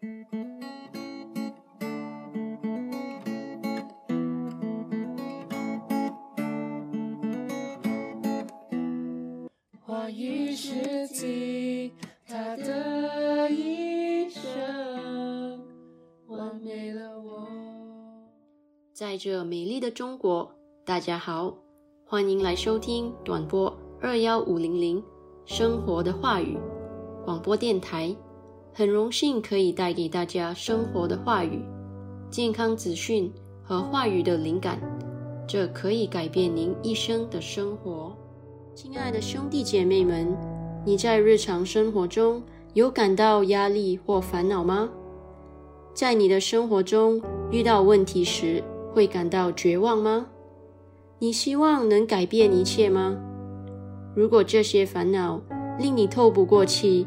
话语是记他的一生，完美了我。在这美丽的中国，大家好，欢迎来收听短波二幺五零零生活的话语广播电台。很荣幸可以带给大家生活的话语、健康资讯和话语的灵感，这可以改变您一生的生活。亲爱的兄弟姐妹们，你在日常生活中有感到压力或烦恼吗？在你的生活中遇到问题时，会感到绝望吗？你希望能改变一切吗？如果这些烦恼令你透不过气，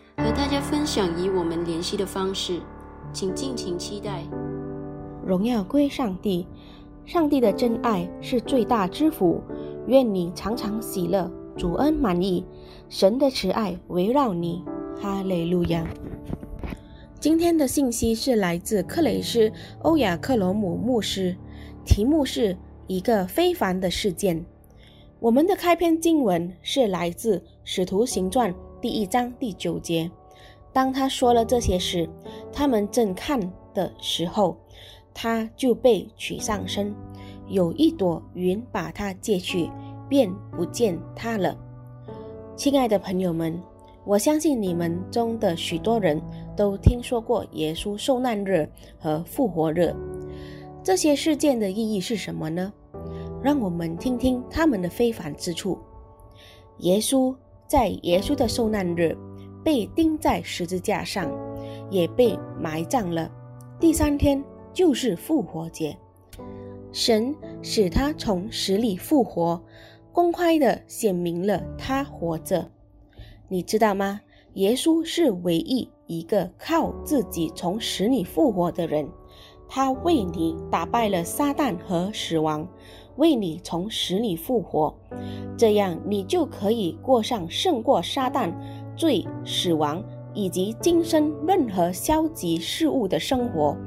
和大家分享与我们联系的方式，请敬请期待。荣耀归上帝，上帝的真爱是最大之福。愿你常常喜乐，主恩满意，神的慈爱围绕你。哈利路亚。今天的信息是来自克雷斯欧亚克罗姆牧师，题目是一个非凡的事件。我们的开篇经文是来自《使徒行传》。第一章第九节，当他说了这些时，他们正看的时候，他就被取上身，有一朵云把他借去，便不见他了。亲爱的朋友们，我相信你们中的许多人都听说过耶稣受难日和复活日。这些事件的意义是什么呢？让我们听听他们的非凡之处。耶稣。在耶稣的受难日，被钉在十字架上，也被埋葬了。第三天就是复活节，神使他从死里复活，公开的显明了他活着。你知道吗？耶稣是唯一一个靠自己从死里复活的人，他为你打败了撒旦和死亡。为你从死里复活，这样你就可以过上胜过撒旦、罪、死亡以及今生任何消极事物的生活，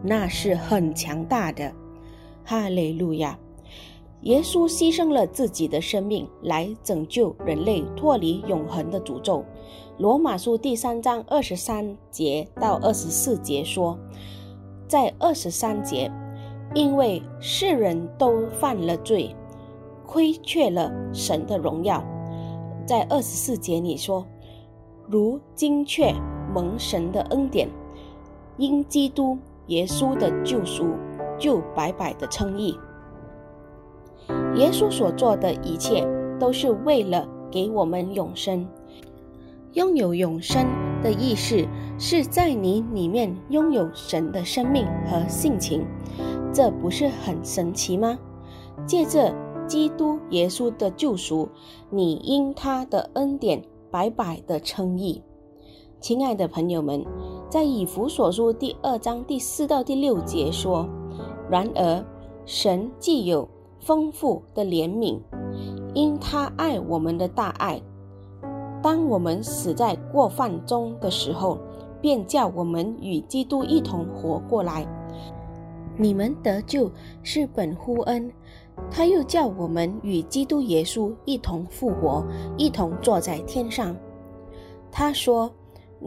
那是很强大的。哈利路亚！耶稣牺牲了自己的生命来拯救人类脱离永恒的诅咒。罗马书第三章二十三节到二十四节说，在二十三节，因为世人都犯了罪，亏缺了神的荣耀。在二十四节里说，如今却蒙神的恩典，因基督耶稣的救赎，就白白的称义。耶稣所做的一切，都是为了给我们永生。拥有永生的意识，是在你里面拥有神的生命和性情，这不是很神奇吗？借着基督耶稣的救赎，你因他的恩典白白的称义。亲爱的朋友们，在以弗所书第二章第四到第六节说：“然而神既有。”丰富的怜悯，因他爱我们的大爱，当我们死在过犯中的时候，便叫我们与基督一同活过来。你们得救是本乎恩，他又叫我们与基督耶稣一同复活，一同坐在天上。他说。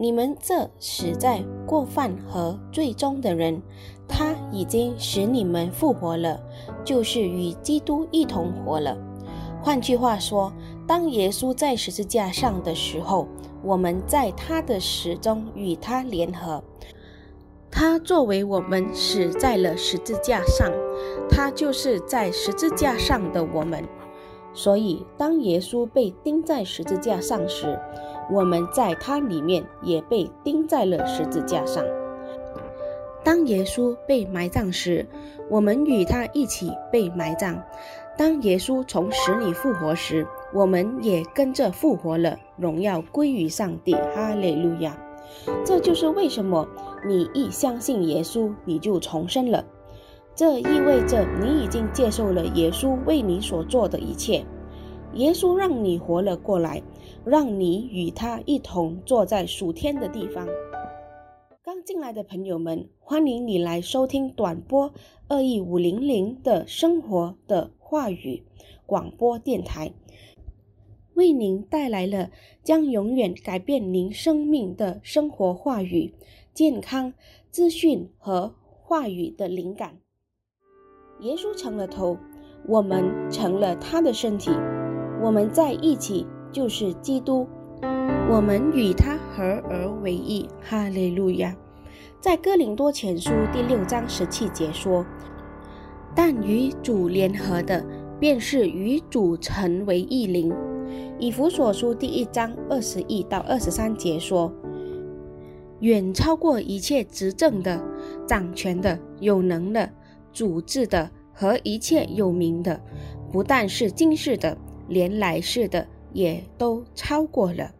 你们这死在过犯和罪中的人，他已经使你们复活了，就是与基督一同活了。换句话说，当耶稣在十字架上的时候，我们在他的死中与他联合。他作为我们死在了十字架上，他就是在十字架上的我们。所以，当耶稣被钉在十字架上时，我们在它里面也被钉在了十字架上。当耶稣被埋葬时，我们与他一起被埋葬。当耶稣从死里复活时，我们也跟着复活了。荣耀归于上帝，哈利路亚！这就是为什么你一相信耶稣，你就重生了。这意味着你已经接受了耶稣为你所做的一切。耶稣让你活了过来。让你与他一同坐在属天的地方。刚进来的朋友们，欢迎你来收听短波二亿五零零的生活的话语广播电台，为您带来了将永远改变您生命的生活话语、健康资讯和话语的灵感。耶稣成了头，我们成了他的身体，我们在一起。就是基督，我们与他合而为一，哈利路亚。在哥林多前书第六章十七节说：“但与主联合的，便是与主成为一灵。”以弗所书第一章二十一到二十三节说：“远超过一切执政的、掌权的、有能的、主治的和一切有名的，不但是今世的，连来世的。”也都超过了，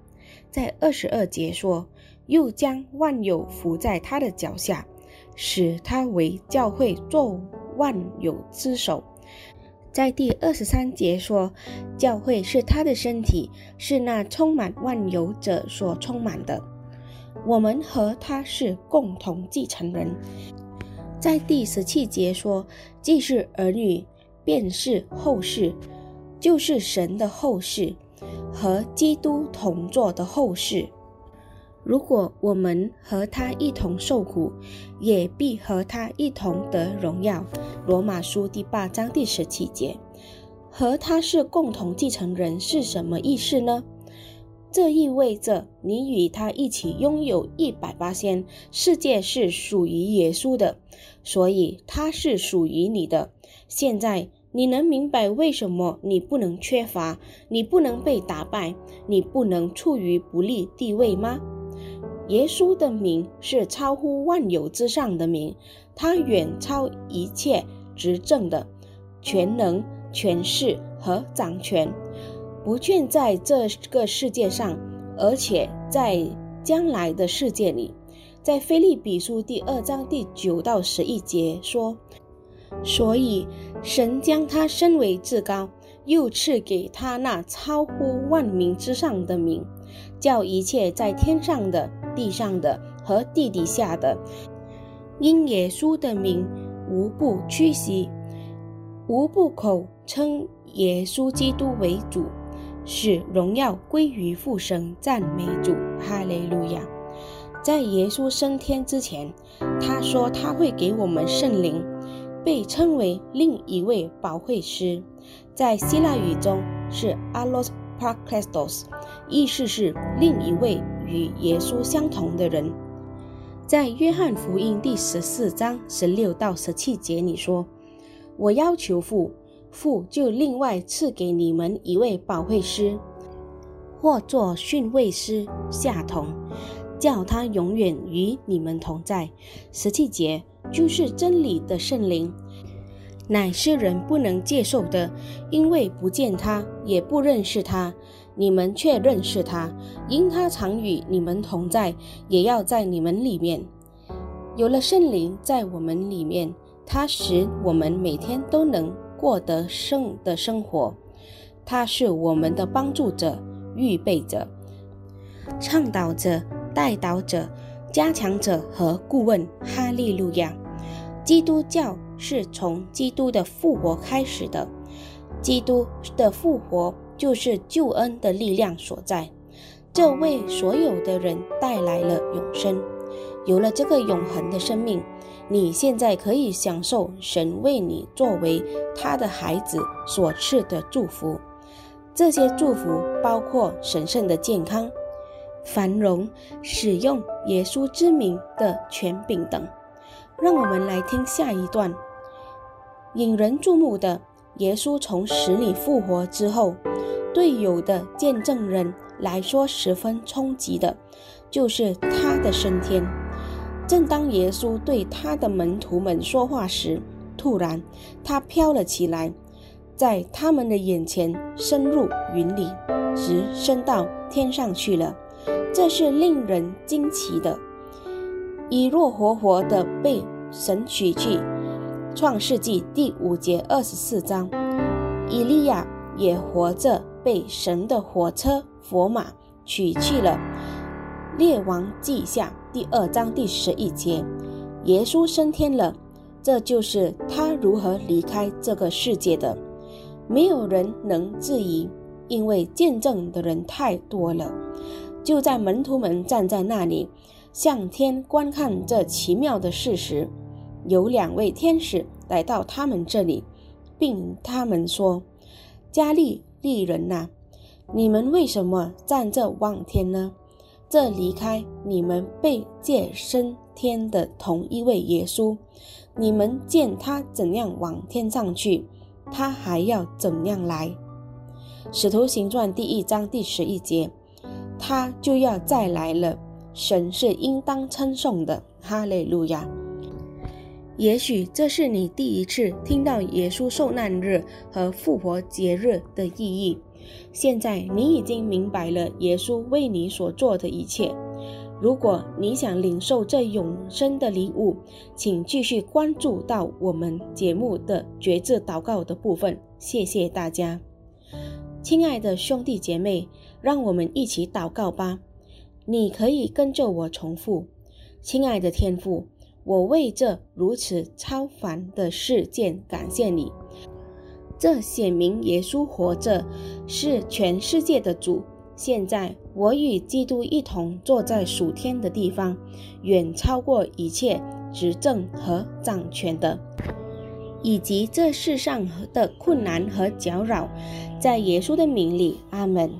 在二十二节说，又将万有伏在他的脚下，使他为教会做万有之首。在第二十三节说，教会是他的身体，是那充满万有者所充满的。我们和他是共同继承人。在第十七节说，既是儿女，便是后世，就是神的后世。和基督同坐的后世，如果我们和他一同受苦，也必和他一同得荣耀。罗马书第八章第十七节，和他是共同继承人是什么意思呢？这意味着你与他一起拥有一百八仙，世界是属于耶稣的，所以他是属于你的。现在。你能明白为什么你不能缺乏，你不能被打败，你不能处于不利地位吗？耶稣的名是超乎万有之上的名，他远超一切执政的、全能、权势和掌权，不倦在这个世界上，而且在将来的世界里。在菲利比书第二章第九到十一节说。所以，神将他升为至高，又赐给他那超乎万民之上的名，叫一切在天上的、地上的和地底下的，因耶稣的名，无不屈膝，无不口称耶稣基督为主，使荣耀归于父神，赞美主，哈利路亚。在耶稣升天之前，他说他会给我们圣灵，被称为另一位保惠师，在希腊语中是 Allos Paracletos，意思是另一位与耶稣相同的人。在约翰福音第十四章十六到十七节里说：“我要求父，父就另外赐给你们一位保惠师，或作训慰师，下同。”叫他永远与你们同在。十七节就是真理的圣灵，乃是人不能接受的，因为不见他，也不认识他。你们却认识他，因他常与你们同在，也要在你们里面。有了圣灵在我们里面，他使我们每天都能过得圣的生活。他是我们的帮助者、预备者、倡导者。带导者、加强者和顾问，哈利路亚！基督教是从基督的复活开始的，基督的复活就是救恩的力量所在，这为所有的人带来了永生。有了这个永恒的生命，你现在可以享受神为你作为他的孩子所赐的祝福。这些祝福包括神圣的健康。繁荣，使用耶稣之名的权柄等，让我们来听下一段引人注目的耶稣从死里复活之后，对有的见证人来说十分冲击的，就是他的升天。正当耶稣对他的门徒们说话时，突然他飘了起来，在他们的眼前深入云里，直升到天上去了。这是令人惊奇的，以若活活的被神取去。创世纪第五节二十四章，以利亚也活着被神的火车佛马取去了。列王记下第二章第十一节，耶稣升天了，这就是他如何离开这个世界的。没有人能质疑，因为见证的人太多了。就在门徒们站在那里，向天观看这奇妙的事实，有两位天使来到他们这里，并他们说：“加利利人呐，你们为什么站这望天呢？这离开你们被借升天的同一位耶稣，你们见他怎样往天上去，他还要怎样来？”使徒行传第一章第十一节。他就要再来了，神是应当称颂的，哈利路亚。也许这是你第一次听到耶稣受难日和复活节日的意义。现在你已经明白了耶稣为你所做的一切。如果你想领受这永生的礼物，请继续关注到我们节目的觉知祷告的部分。谢谢大家，亲爱的兄弟姐妹。让我们一起祷告吧。你可以跟着我重复：“亲爱的天父，我为这如此超凡的事件感谢你。这显明耶稣活着，是全世界的主。现在我与基督一同坐在属天的地方，远超过一切执政和掌权的，以及这世上的困难和搅扰。在耶稣的名里，阿门。”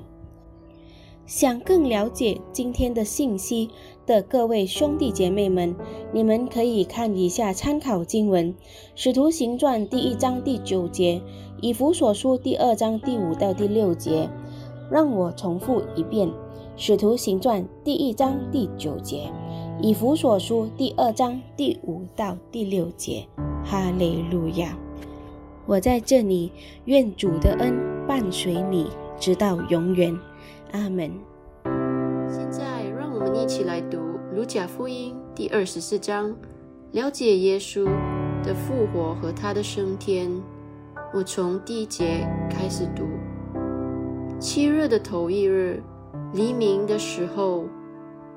想更了解今天的信息的各位兄弟姐妹们，你们可以看一下参考经文《使徒行传》第一章第九节，《以弗所书》第二章第五到第六节。让我重复一遍，《使徒行传》第一章第九节，《以弗所书》第二章第五到第六节。哈利路亚！我在这里，愿主的恩伴随你，直到永远。阿门。一起来读《卢贾福音》第二十四章，了解耶稣的复活和他的升天。我从第一节开始读。七日的头一日，黎明的时候，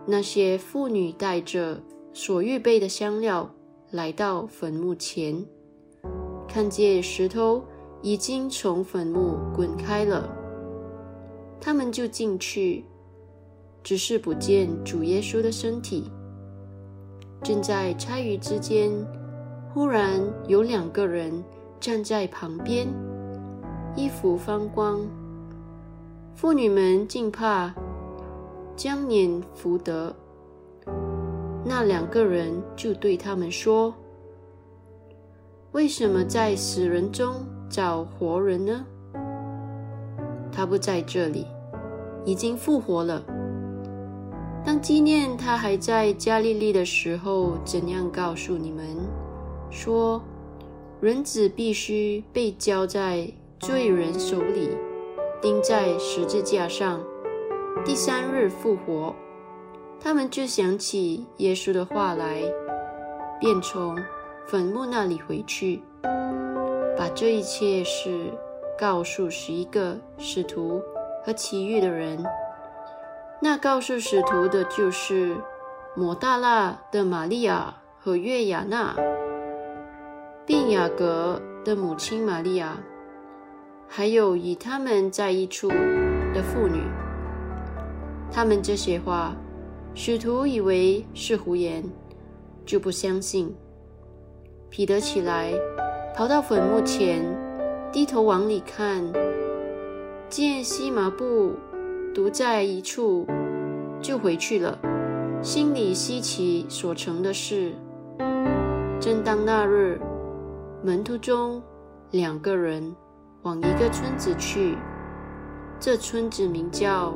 那些妇女带着所预备的香料来到坟墓前，看见石头已经从坟墓滚开了，他们就进去，只是不见主耶稣的身体。正在猜疑之间，忽然有两个人站在旁边，衣服放光，妇女们竟怕。将年福德，那两个人就对他们说：“为什么在死人中找活人呢？他不在这里，已经复活了。当纪念他还在加利利的时候，怎样告诉你们说，人子必须被交在罪人手里，钉在十字架上。”第三日复活，他们就想起耶稣的话来，便从坟墓那里回去，把这一切事告诉十一个使徒和其余的人。那告诉使徒的就是抹大拉的玛利亚和约亚娜，并雅各的母亲玛利亚，还有与他们在一处的妇女。他们这些话，使徒以为是胡言，就不相信。彼得起来，跑到坟墓前，低头往里看，见西麻布独在一处，就回去了，心里稀奇所成的事。正当那日，门徒中两个人往一个村子去，这村子名叫。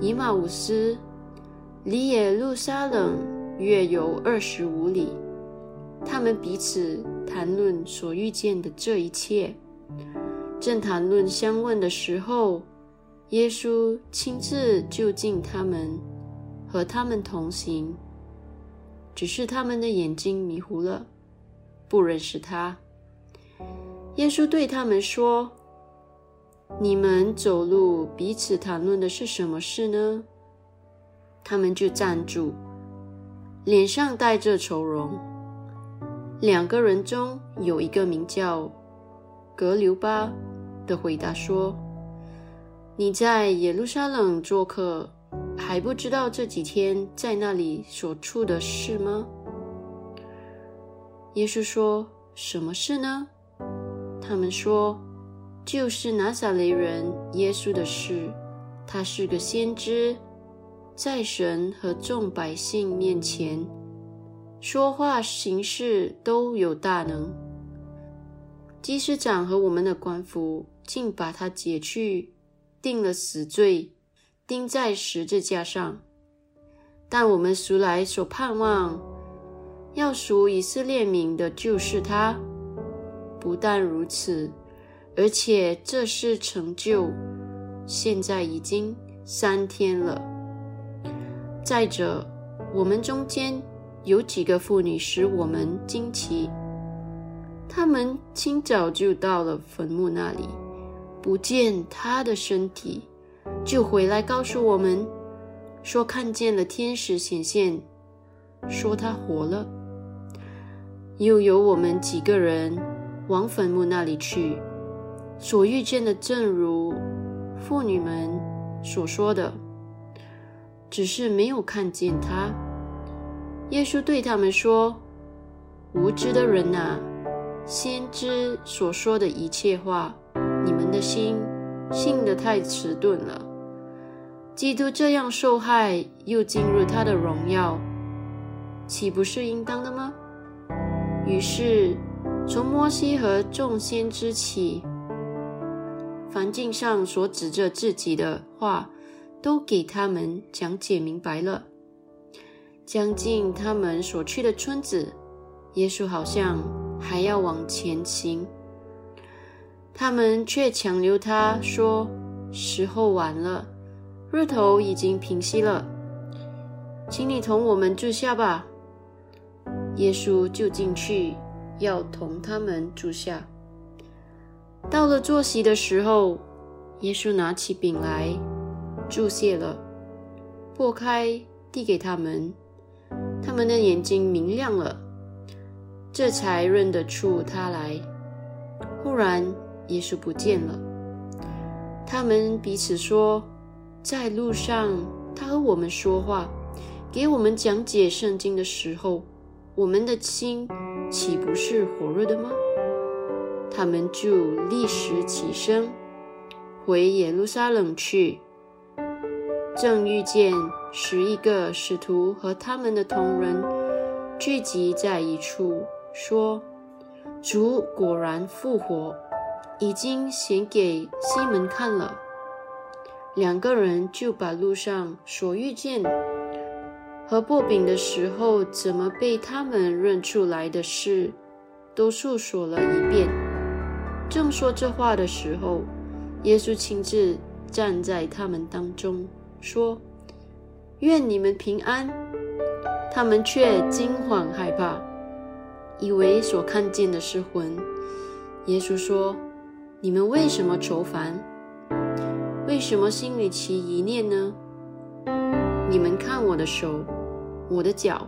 以马五斯离耶路撒冷约有二十五里，他们彼此谈论所遇见的这一切。正谈论相问的时候，耶稣亲自就近他们，和他们同行。只是他们的眼睛迷糊了，不认识他。耶稣对他们说。你们走路彼此谈论的是什么事呢？他们就站住，脸上带着愁容。两个人中有一个名叫格留巴的回答说：“你在耶路撒冷做客，还不知道这几天在那里所处的事吗？”耶稣说：“什么事呢？”他们说。就是拿撒雷人耶稣的事，他是个先知，在神和众百姓面前说话行事都有大能。祭司长和我们的官府竟把他解去，定了死罪，钉在十字架上。但我们赎来所盼望要赎以色列民的，就是他。不但如此。而且这是成就，现在已经三天了。再者，我们中间有几个妇女使我们惊奇，她们清早就到了坟墓那里，不见他的身体，就回来告诉我们，说看见了天使显现，说他活了。又有我们几个人往坟墓那里去。所遇见的，正如妇女们所说的，只是没有看见他。耶稣对他们说：“无知的人呐，先知所说的一切话，你们的心信得太迟钝了。基督这样受害，又进入他的荣耀，岂不是应当的吗？”于是，从摩西和众先知起。环境上所指着自己的话，都给他们讲解明白了。将近他们所去的村子，耶稣好像还要往前行，他们却强留他说：“时候晚了，日头已经平息了，请你同我们住下吧。”耶稣就进去，要同他们住下。到了坐席的时候，耶稣拿起饼来，注谢了，破开，递给他们，他们的眼睛明亮了，这才认得出他来。忽然，耶稣不见了。他们彼此说：“在路上，他和我们说话，给我们讲解圣经的时候，我们的心岂不是火热的吗？”他们就立时起身，回耶路撒冷去。正遇见十一个使徒和他们的同人聚集在一处，说：“主果然复活。”已经显给西门看了，两个人就把路上所遇见和薄饼的时候怎么被他们认出来的事，都诉说了一遍。正说这话的时候，耶稣亲自站在他们当中，说：“愿你们平安。”他们却惊慌害怕，以为所看见的是魂。耶稣说。你们为什么愁烦？为什么心里起疑念呢？你们看我的手，我的脚，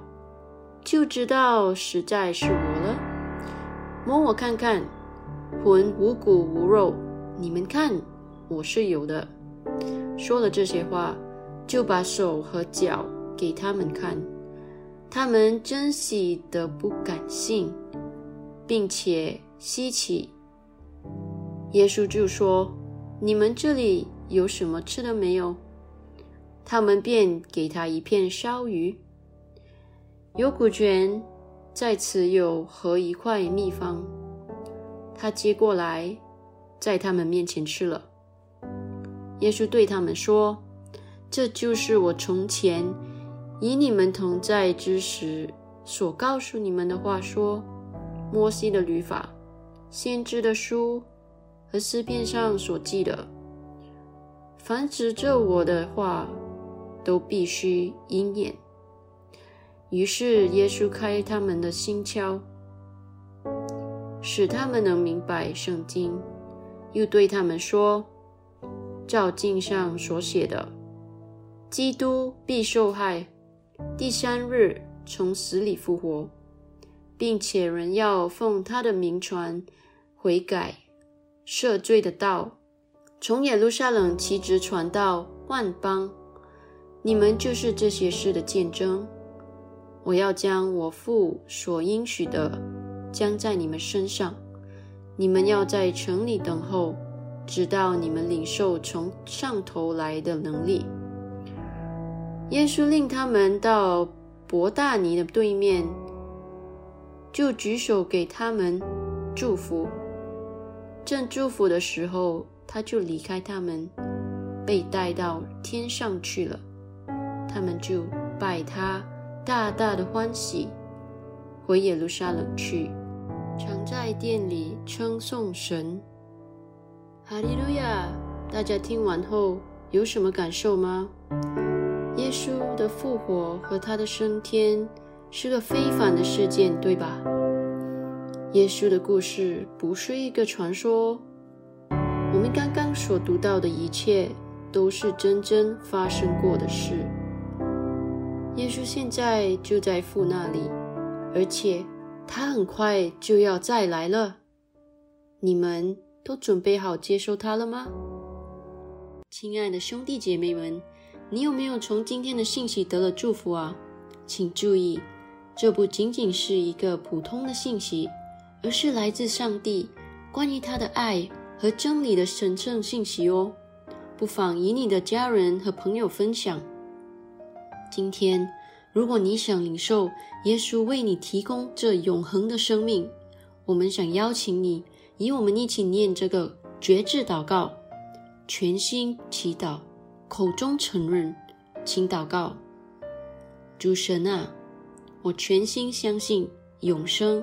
就知道实在是我了。摸我看看，魂无骨无肉，你们看我是有的。说了这些话，就把手和脚给他们看。他们珍惜的不敢信，并且稀奇。耶稣就说：“你们这里有什么吃的没有？”他们便给他一片烧鱼，有谷卷，在此有和一块秘方。他接过来，在他们面前吃了。耶稣对他们说：“这就是我从前以你们同在之时所告诉你们的话，说摩西的律法，先知的书。”和诗篇上所记的，凡指着我的话，都必须应验。于是耶稣开他们的心窍，使他们能明白圣经，又对他们说：“照镜上所写的，基督必受害，第三日从死里复活，并且人要奉他的名传悔改。”赦罪的道，从耶路撒冷起直传到万邦，你们就是这些事的见证。我要将我父所应许的将在你们身上，你们要在城里等候，直到你们领受从上头来的能力。耶稣令他们到伯大尼的对面，就举手给他们祝福。正祝福的时候，他就离开他们，被带到天上去了。他们就拜他，大大的欢喜，回耶路撒冷去，常在殿里称颂神。哈利路亚！大家听完后有什么感受吗？耶稣的复活和他的升天是个非凡的事件，对吧？耶稣的故事不是一个传说，我们刚刚所读到的一切都是真正发生过的事。耶稣现在就在父那里，而且他很快就要再来了。你们都准备好接受他了吗？亲爱的兄弟姐妹们，你有没有从今天的信息得了祝福啊？请注意，这不仅仅是一个普通的信息。而是来自上帝关于他的爱和真理的神圣信息哦，不妨与你的家人和朋友分享。今天，如果你想领受耶稣为你提供这永恒的生命，我们想邀请你与我们一起念这个绝志祷告，全心祈祷，口中承认，请祷告：主神啊，我全心相信永生。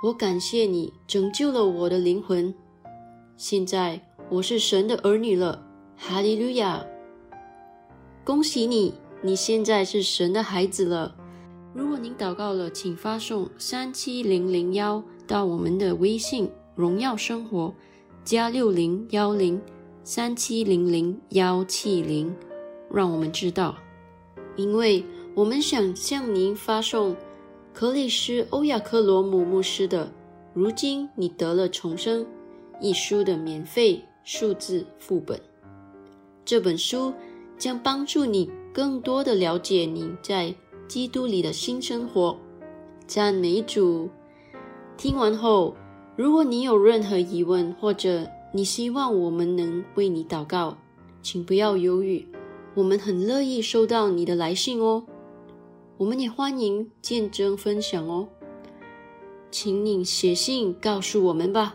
我感谢你拯救了我的灵魂。现在我是神的儿女了，哈利路亚！恭喜你，你现在是神的孩子了。如果您祷告了，请发送三七零零幺到我们的微信“荣耀生活”加六零幺零三七零零幺七零，让我们知道，因为我们想向您发送克里斯·欧亚克罗姆牧师的《如今你得了重生》一书的免费数字副本。这本书将帮助你更多的了解你在。基督里的新生活，赞美主！听完后，如果你有任何疑问，或者你希望我们能为你祷告，请不要犹豫，我们很乐意收到你的来信哦。我们也欢迎见证分享哦，请你写信告诉我们吧。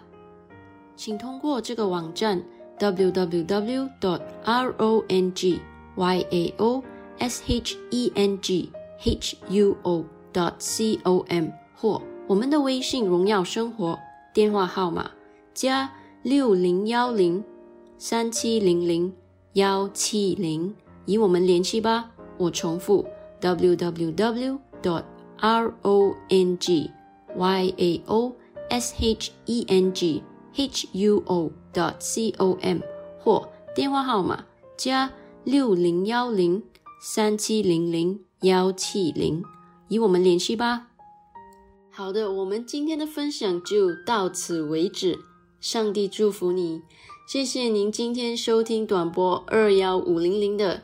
请通过这个网站 www.dot.rongyao.sheng。h u o dot c o m 或我们的微信“荣耀生活”电话号码加六零幺零三七零零幺七零，与我们联系吧。我重复：w w w dot r o n g y a o s h e n g h u o dot c o m 或电话号码加六零幺零三七零零。幺七零，与我们联系吧。好的，我们今天的分享就到此为止。上帝祝福你，谢谢您今天收听短波二幺五零零的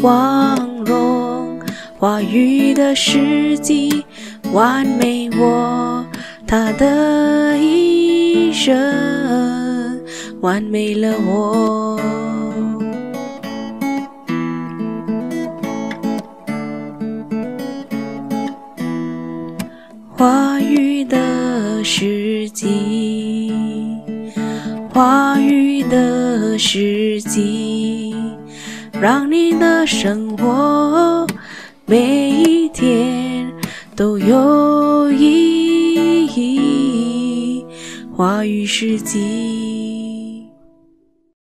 光荣话语的时机完美我，他的一生完美了我。话语的时机，话语的时机，让你的生活每一天都有意义。话语是金。